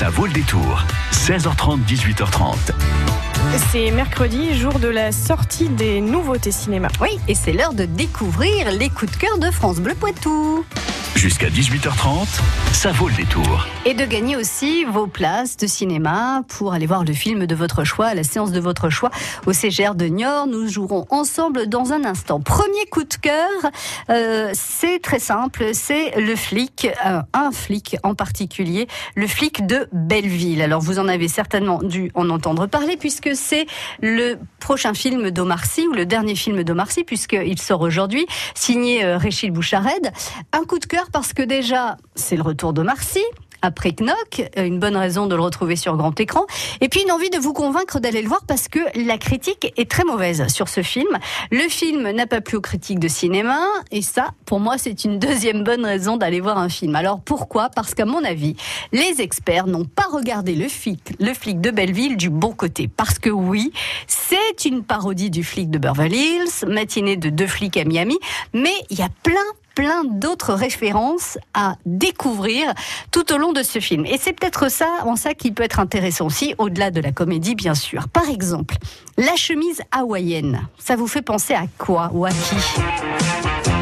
Ça vaut le détour. 16h30, 18h30. C'est mercredi, jour de la sortie des nouveautés cinéma. Oui, et c'est l'heure de découvrir les coups de cœur de France Bleu Poitou. Jusqu'à 18h30, ça vaut le détour. Et de gagner aussi vos places de cinéma pour aller voir le film de votre choix, la séance de votre choix au CGR de Niort. Nous jouerons ensemble dans un instant. Premier coup de cœur, euh, c'est très simple, c'est le flic, euh, un flic en particulier, le flic de Belleville. Alors vous en avez certainement dû en entendre parler puisque c'est le prochain film d'Omar Sy ou le dernier film d'Omar Sy puisqu'il sort aujourd'hui, signé euh, Réchil Bouchared. Un coup de cœur parce que déjà, c'est le retour de Marcy après Knock, une bonne raison de le retrouver sur grand écran, et puis une envie de vous convaincre d'aller le voir parce que la critique est très mauvaise sur ce film. Le film n'a pas plu aux critiques de cinéma, et ça, pour moi, c'est une deuxième bonne raison d'aller voir un film. Alors pourquoi? Parce qu'à mon avis, les experts n'ont pas regardé le flic, le flic de Belleville du bon côté. Parce que oui, c'est une parodie du flic de Beverly Hills, matinée de deux flics à Miami, mais il y a plein, plein d'autres références à découvrir tout au long de ce film. Et c'est peut-être ça, en ça, qui peut être intéressant aussi, au-delà de la comédie, bien sûr. Par exemple, la chemise hawaïenne. Ça vous fait penser à quoi ou à qui?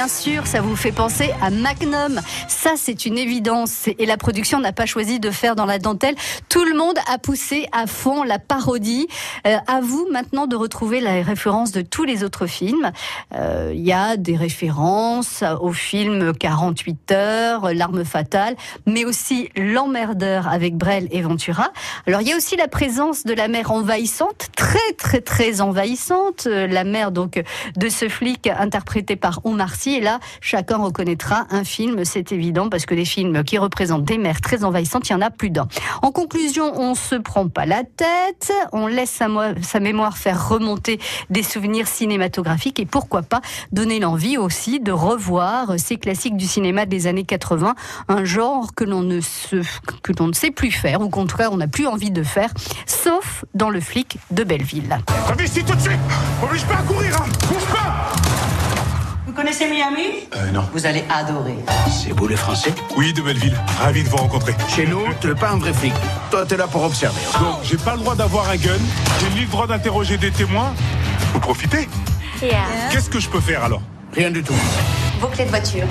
Bien sûr, ça vous fait penser à Magnum. Ça, c'est une évidence. Et la production n'a pas choisi de faire dans la dentelle. Tout le monde a poussé à fond la parodie. Euh, à vous maintenant de retrouver la référence de tous les autres films. Euh, Il y a des références au film 48 heures, L'arme fatale, mais aussi L'emmerdeur avec Brel et Ventura. Alors il y a aussi la présence de la mère envahissante, très très très envahissante. Euh, La mère donc de ce flic interprété par Omar Sy. Et là, chacun reconnaîtra un film, c'est évident, parce que des films qui représentent des mères très envahissantes, il y en a plus d'un. En conclusion, on se prend pas la tête, on laisse sa, mo- sa mémoire faire remonter des souvenirs cinématographiques et pourquoi pas donner l'envie aussi de revoir ces classiques du cinéma des années 80, un genre que l'on ne sait plus faire, ou qu'en on n'a plus envie de faire, sauf dans le flic de Belleville. Pas à courir, hein connaissez Miami Euh, non. Vous allez adorer. C'est vous les Français Oui, de Belleville. Ravi de vous rencontrer. Chez nous, tu n'es pas un vrai flic. Toi, t'es là pour observer. Donc, j'ai pas le droit d'avoir un gun, j'ai ni le droit d'interroger des témoins. Vous profitez Qu'est-ce que je peux faire alors? Rien du tout. Vos clés de voiture.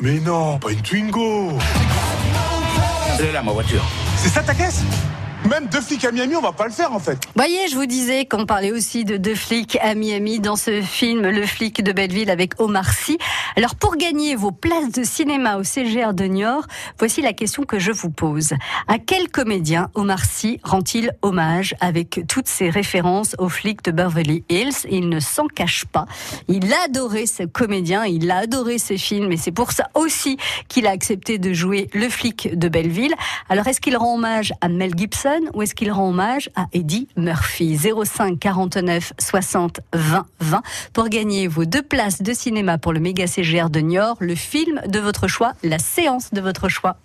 Mais non, pas une Twingo C'est là ma voiture. C'est ça ta caisse? Même deux flics à Miami, on va pas le faire en fait. Voyez, je vous disais qu'on parlait aussi de deux flics à Miami dans ce film Le flic de Belleville avec Omar Sy. Alors pour gagner vos places de cinéma au CGR de Niort, voici la question que je vous pose. À quel comédien Omar Sy rend-il hommage avec toutes ses références au flic de Beverly Hills? Il ne s'en cache pas. Il a adoré ce comédien, il a adoré ce film et c'est pour ça aussi qu'il a accepté de jouer le flic de Belleville. Alors est-ce qu'il rend hommage à Mel Gibson? Ou est-ce qu'il rend hommage à Eddie Murphy? 05 49 60 20 20 pour gagner vos deux places de cinéma pour le méga CGR de Niort, le film de votre choix, la séance de votre choix.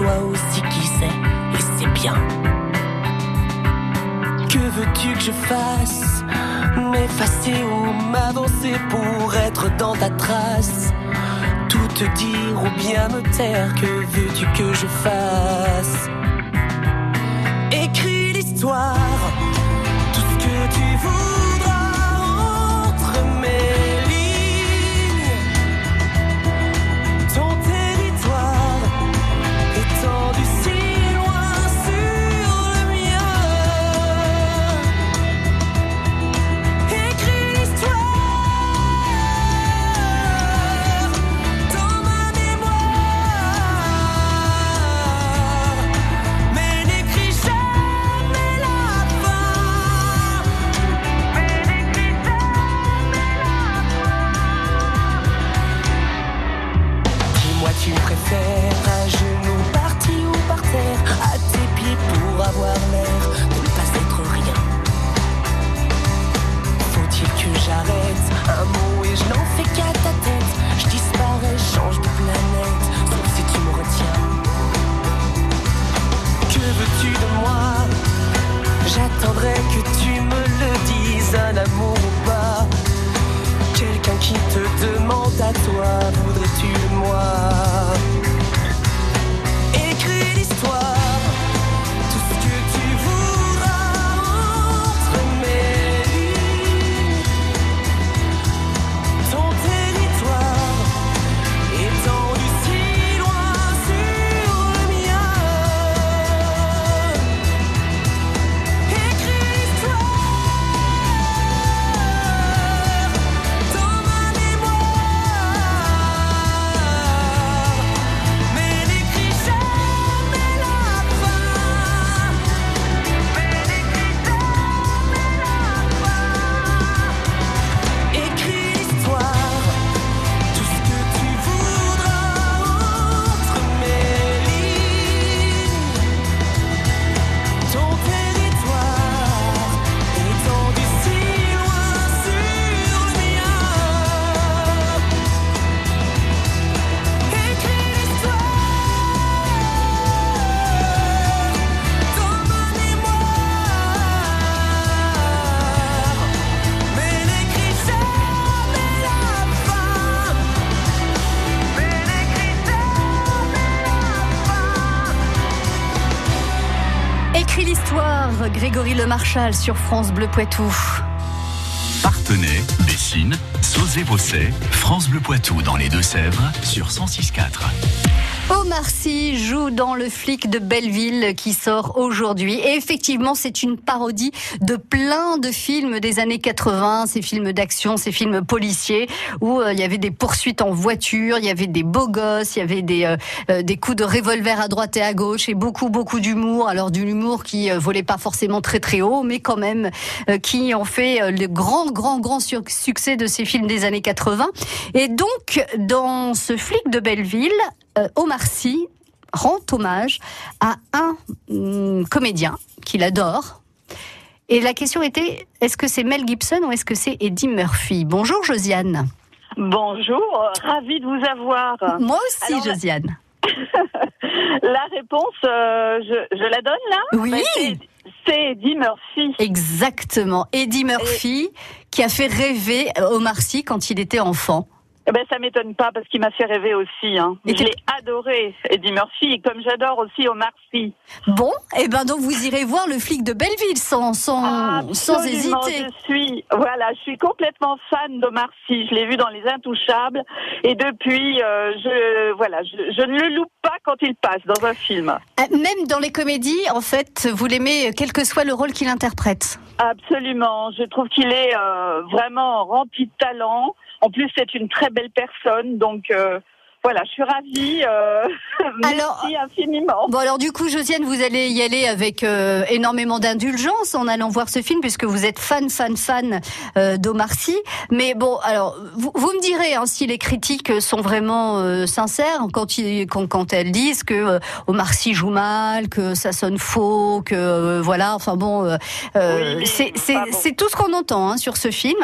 Toi aussi qui sais, et c'est bien. Que veux-tu que je fasse? M'effacer ou m'avancer pour être dans ta trace? Tout te dire ou bien me taire, que veux-tu que je fasse? Écris l'histoire, tout ce que tu voudras entre mes fais qu'à Je disparais, change de planète, sauf si tu me retiens. Que veux-tu de moi? J'attendrai que tu me le dises, un amour ou pas. Quelqu'un qui te demande à toi, voudrais-tu de moi? Écrit l'histoire, Grégory Le Marchal sur France Bleu Poitou. Partenay, Bessines, Sauzé-Bosset, France Bleu Poitou dans les Deux-Sèvres sur 106.4. Omar Sy joue dans Le flic de Belleville qui sort aujourd'hui. Et effectivement, c'est une parodie de plein de films des années 80, ces films d'action, ces films policiers, où euh, il y avait des poursuites en voiture, il y avait des beaux gosses, il y avait des, euh, euh, des coups de revolver à droite et à gauche, et beaucoup, beaucoup d'humour. Alors, de l'humour qui euh, volait pas forcément très, très haut, mais quand même, euh, qui ont fait le grand, grand, grand succès de ces films des années 80. Et donc, dans ce flic de Belleville, Omar Sy rend hommage à un hum, comédien qu'il adore. Et la question était, est-ce que c'est Mel Gibson ou est-ce que c'est Eddie Murphy? Bonjour Josiane. Bonjour, ravi de vous avoir. Moi aussi Alors, Josiane. La réponse, euh, je, je la donne là? Oui. Ben, c'est- Eddie Murphy. Exactement. Eddie Murphy qui a fait rêver Omar Sy quand il était enfant. Eh ben, ça m'étonne pas parce qu'il m'a fait rêver aussi. Hein. Et Je l'ai adoré, Eddie Murphy, comme j'adore aussi Omar Sy. Bon, et ben donc vous irez voir le flic de Belleville sans, sans, sans hésiter. Je suis, voilà, je suis complètement fan d'Omar Sy. Je l'ai vu dans Les Intouchables, et depuis, euh, je, voilà, je, je ne le loupe pas quand il passe dans un film. Ah, Même dans les comédies, en fait, vous l'aimez quel que soit le rôle qu'il interprète. Absolument. Je trouve qu'il est euh, vraiment rempli de talent. En plus, c'est une très belle personne. Donc, euh, voilà, je suis ravie. Euh, Alors- merci infiniment. Bon alors du coup Josiane, vous allez y aller avec euh, énormément d'indulgence en allant voir ce film puisque vous êtes fan fan fan euh, d'Omar Sy. Mais bon alors vous, vous me direz hein, si les critiques sont vraiment euh, sincères quand, ils, quand quand elles disent que euh, Omar Sy joue mal, que ça sonne faux, que euh, voilà enfin bon euh, Oui, c'est bon. tout ce qu'on entend hein, sur ce film.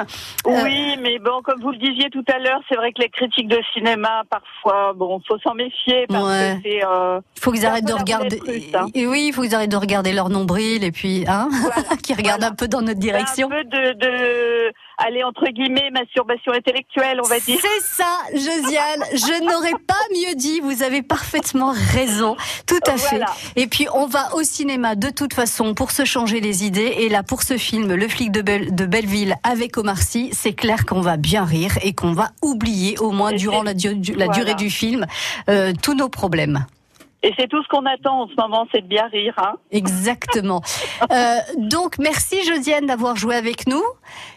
Oui, mais bon, comme vous le disiez tout à l'heure, c'est vrai que les critiques de cinéma, parfois, bon, faut s'en méfier parce Ouais. que c'est. euh, faut qu'ils arrêtent de regarder. hein. Et oui, il faut qu'ils arrêtent de regarder leur nombril et puis hein, qu'ils regardent un peu dans notre direction. un peu de, de, aller entre guillemets, masturbation intellectuelle, on va dire. C'est ça, Josiane. Je n'aurais pas mieux dit. Vous avez parfaitement raison. Tout à fait. Et puis, on va au cinéma de toute façon pour se changer les idées. Et là, pour ce film, Le flic de, Belle- de Belleville avec Omar Sy, c'est clair qu'on va bien rire et qu'on va oublier, au moins durant la, du- du- la voilà. durée du film, euh, tous nos problèmes. Et c'est tout ce qu'on attend en ce moment, c'est de bien rire. Hein. Exactement. Euh, donc, merci Josiane d'avoir joué avec nous.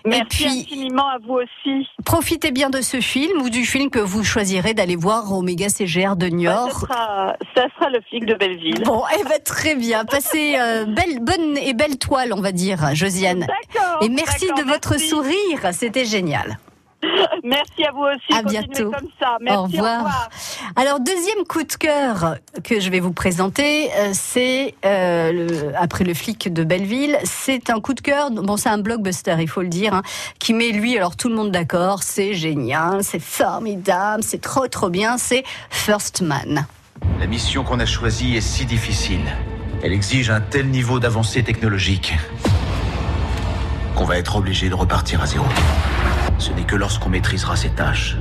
Merci et puis, infiniment à vous aussi. profitez bien de ce film ou du film que vous choisirez d'aller voir au Méga CGR de Bah, Niort. ça, sera, ça sera le flic de Belleville. Bon, eh ben, très bien. Passez euh, belle, bonne et belle toile, on va dire, Josiane. D'accord. Et merci de votre merci. sourire, c'était génial. Merci à vous aussi. À Continuez bientôt. comme ça. Merci, au revoir. Alors deuxième coup de cœur que je vais vous présenter, euh, c'est euh, le- après le flic de Belleville, c'est un coup de cœur. Bon, c'est un blockbuster, il faut le dire, hein, qui met lui, alors tout le monde d'accord, c'est génial, c'est formidable, c'est trop trop bien, c'est First Man. La mission qu'on a choisie est si difficile. Elle exige un tel niveau d'avancée technologique qu'on va être obligé de repartir à zéro. Ce n'est que lorsqu'on maîtrisera ces tâches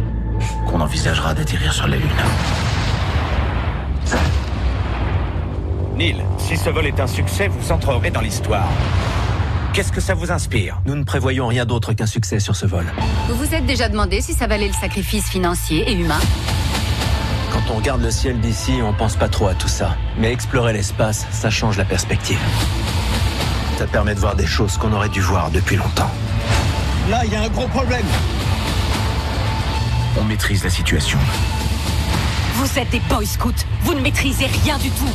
qu'on envisagera d'atterrir sur la Lune. Neil, si ce vol est un succès, vous entrerez dans l'histoire. Qu'est-ce que ça vous inspire? Nous ne prévoyons rien d'autre qu'un succès sur ce vol. Vous vous êtes déjà demandé si ça valait le sacrifice financier et humain? Quand on regarde le ciel d'ici, on pense pas trop à tout ça. Mais explorer l'espace, ça change la perspective. Ça permet de voir des choses qu'on aurait dû voir depuis longtemps. Là, il y a un gros problème. On maîtrise la situation. Vous êtes des boy scouts, vous ne maîtrisez rien du tout.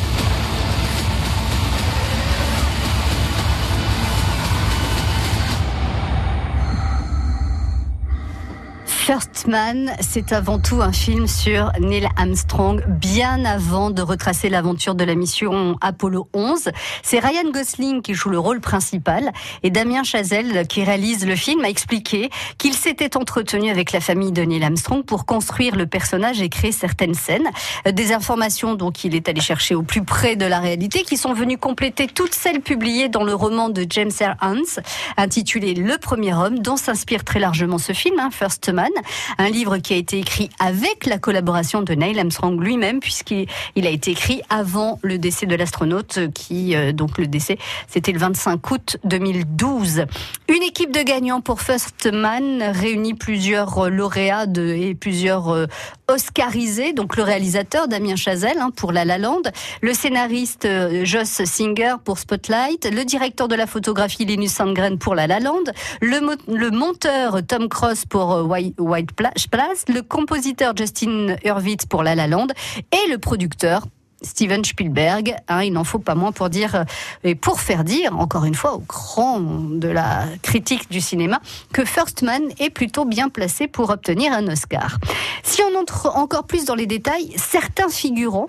First Man, c'est avant tout un film sur Neil Armstrong, bien avant de retracer l'aventure de la mission Apollo 11. C'est Ryan Gosling qui joue le rôle principal et Damien Chazelle, qui réalise le film, a expliqué qu'il s'était entretenu avec la famille de Neil Armstrong pour construire le personnage et créer certaines scènes. Des informations donc il est allé chercher au plus près de la réalité qui sont venues compléter toutes celles publiées dans le roman de James R. Hans intitulé Le premier homme dont s'inspire très largement ce film, hein, First Man, un livre qui a été écrit avec la collaboration de Neil Armstrong lui-même puisqu'il il a été écrit avant le décès de l'astronaute qui euh, donc le décès c'était le 25 août 2012. Une équipe de gagnants pour First Man réunit plusieurs euh, lauréats et plusieurs Oscarisés, donc le réalisateur Damien Chazelle hein, pour La La Land, le scénariste euh, Joss Singer pour Spotlight, le directeur de la photographie Linus Sandgren pour La La Land, le, mo- le monteur Tom Cross pour euh, White, White Pla- Place, le compositeur Justin Hurwitz pour La La Land et le producteur Steven Spielberg, hein, il n'en faut pas moins pour dire euh, et pour faire dire, encore une fois, au grand de la critique du cinéma, que First Man est plutôt bien placé pour obtenir un Oscar. Si on entre encore plus dans les détails, certains figurants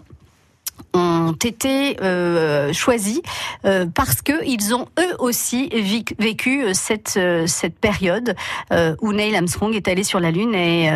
ont été euh, choisis euh, parce que ils ont eux aussi vécu euh, cette cette période où Neil Armstrong est allé sur la lune et,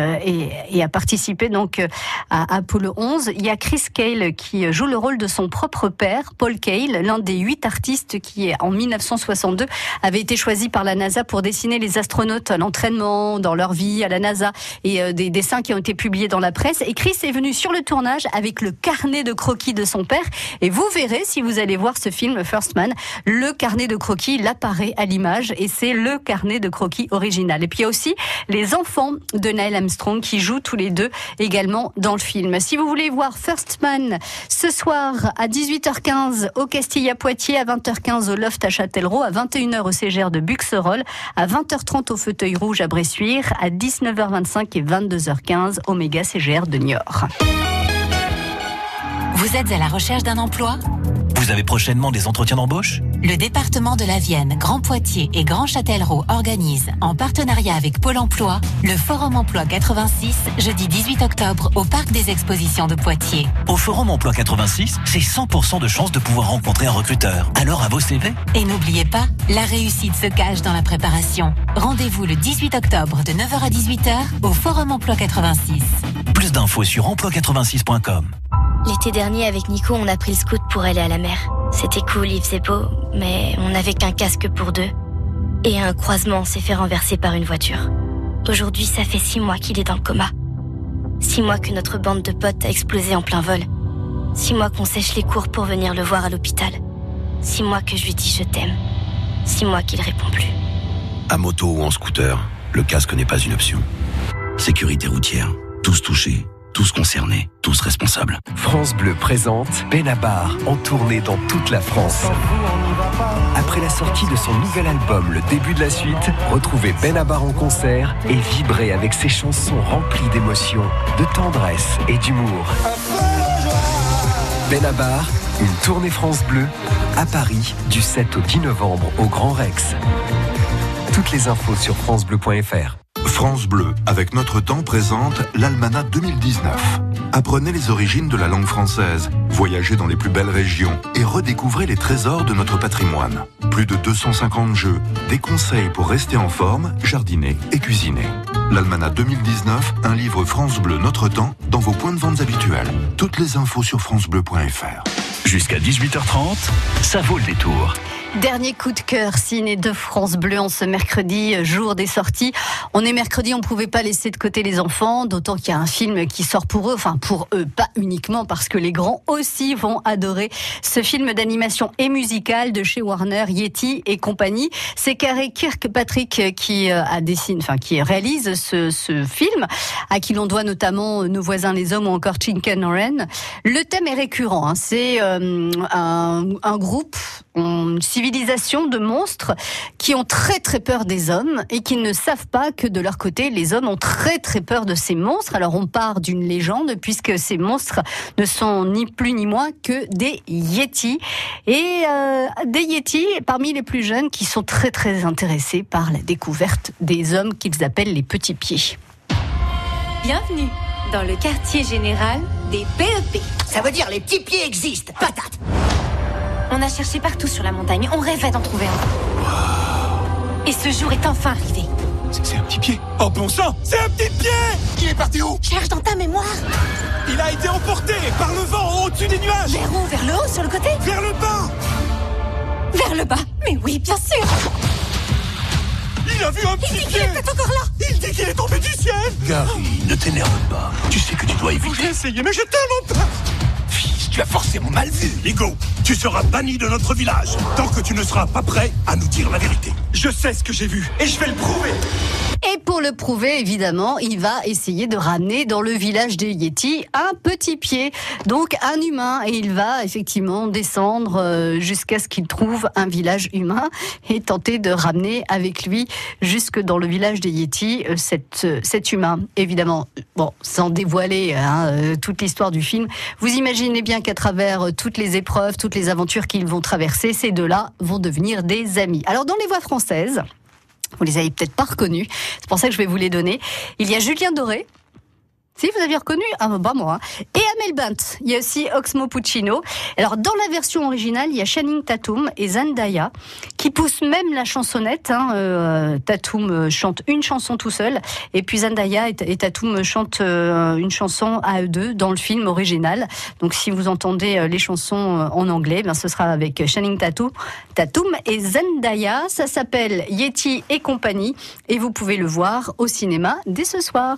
a participé donc à Apollo 11. Il y a Chris Cale qui joue le rôle de son propre père, Paul Cale, l'un des huit artistes qui en 1962 avait été choisi par la NASA pour dessiner les astronautes à l'entraînement, dans leur vie à la NASA et des dessins qui ont été publiés dans la presse. Et Chris est venu sur le tournage avec le carnet de croquis de son père. Et vous verrez, si vous allez voir ce film First Man, le carnet de croquis, il apparaît à l'image et c'est le carnet de croquis original. Et puis il y a aussi les enfants de Neil Armstrong qui jouent tous les deux également dans le film. Si vous voulez voir First Man ce soir à 18h15 au Castilla Poitiers, à 20h15 au Loft à Châtellerault, à 21h au CGR de Buxerolles, à 20h30 au Fauteuil Rouge à Bressuire, à 19h25 et 22h15 au Méga CGR de Niort. Vous êtes à la recherche d'un emploi Vous avez prochainement des entretiens d'embauche Le département de la Vienne, Grand Poitiers et Grand Châtellerault organisent, en partenariat avec Pôle emploi, le Forum Emploi 86, jeudi 18 octobre, au Parc des Expositions de Poitiers. Au Forum Emploi 86, c'est 100% de chance de pouvoir rencontrer un recruteur. Alors à vos CV Et n'oubliez pas, la réussite se cache dans la préparation. Rendez-vous le 18 octobre de 9h à 18h au Forum Emploi 86. Plus d'infos sur emploi86.com. L'été dernier, avec Nico, on a pris le scoot pour aller à la mer. C'était cool, il faisait beau, mais on n'avait qu'un casque pour deux. Et un croisement, s'est fait renverser par une voiture. Aujourd'hui, ça fait six mois qu'il est dans le coma. Six mois que notre bande de potes a explosé en plein vol. Six mois qu'on sèche les cours pour venir le voir à l'hôpital. Six mois que je lui dis je t'aime. Six mois qu'il répond plus. À moto ou en scooter, le casque n'est pas une option. Sécurité routière, tous touchés, tous concernés, tous responsables. France Bleu présente Benabar en tournée dans toute la France. Après la sortie de son nouvel album Le début de la suite, retrouvez Benabar en concert et vibrez avec ses chansons remplies d'émotions, de tendresse et d'humour. Benabar, une tournée France Bleu à Paris du 7 au 10 novembre au Grand Rex. Toutes les infos sur francebleu.fr. France Bleu, avec Notre Temps, présente l'Almanach 2019. Apprenez les origines de la langue française, voyagez dans les plus belles régions et redécouvrez les trésors de notre patrimoine. Plus de 250 jeux, des conseils pour rester en forme, jardiner et cuisiner. L'Almanach 2019, un livre France Bleu Notre Temps dans vos points de vente habituels. Toutes les infos sur francebleu.fr. Jusqu'à 18h30, ça vaut le détour. Dernier coup de cœur ciné de France Bleu en ce mercredi, jour des sorties. On est mercredi, on pouvait pas laisser de côté les enfants, d'autant qu'il y a un film qui sort pour eux, enfin pour eux, pas uniquement parce que les grands aussi vont adorer ce film d'animation et musical de chez Warner, Yeti et compagnie. C'est Carré Kirkpatrick qui euh, a dessiné, enfin qui réalise ce, film, à qui l'on doit notamment Nos voisins les hommes ou encore Chinken Oren. Le thème est récurrent, hein. c'est euh, un groupe, une civilisation de monstres qui ont très très peur des hommes et qui ne savent pas que de leur côté, les hommes ont très très peur de ces monstres. Alors on part d'une légende puisque ces monstres ne sont ni plus ni moins que des yétis. Et euh, des yétis parmi les plus jeunes qui sont très très intéressés par la découverte des hommes qu'ils appellent les petits pieds. Bienvenue dans le quartier général des PEP. Ça veut dire les petits pieds existent. Patate. On a cherché partout sur la montagne, on rêvait d'en trouver un. Et ce jour est enfin arrivé. C'est un petit pied. Oh bon sang, c'est un petit pied Il est parti où? Cherche dans ta mémoire. Il a été emporté par le vent au-dessus des nuages. Vers où? Vers le haut, sur le côté? Vers le bas Vers le bas Mais oui, bien sûr Il a vu un petit Il dit pied qu'il était encore là Il dit qu'il est tombé du ciel Gary, ne t'énerve pas. Tu sais que tu dois éviter. J'ai essayé, mais j'ai tellement peur tu as forcément mal vu. Hugo, tu seras banni de notre village tant que tu ne seras pas prêt à nous dire la vérité. Je sais ce que j'ai vu et je vais le prouver. Et pour le prouver, évidemment, il va essayer de ramener dans le village des Yétis un petit pied, donc un humain, et il va effectivement descendre euh, jusqu'à ce qu'il trouve un village humain et tenter de ramener avec lui jusque dans le village des Yétis euh, cet, euh, cet humain. Évidemment, bon, sans dévoiler hein, toute l'histoire du film, vous imaginez bien qu'à travers toutes les épreuves, toutes les aventures qu'ils vont traverser, ces deux-là vont devenir des amis. Alors dans les voix françaises, vous les avez peut-être pas reconnus. C'est pour ça que je vais vous les donner. Il y a Julien Doré. Si vous aviez reconnu, ah bah moi. hein. Et Il y a aussi Oxmo Puccino. Alors dans la version originale, il y a Channing Tatum et Zendaya qui poussent même la chansonnette. Hein. Euh, Tatum euh, chante une chanson tout seul, et puis Zendaya et, et Tatum chantent euh, une chanson à eux deux dans le film original. Donc si vous entendez les chansons en anglais, ben ce sera avec Channing Tatum, Tatum et Zendaya. Ça s'appelle Yeti et compagnie, et vous pouvez le voir au cinéma dès ce soir.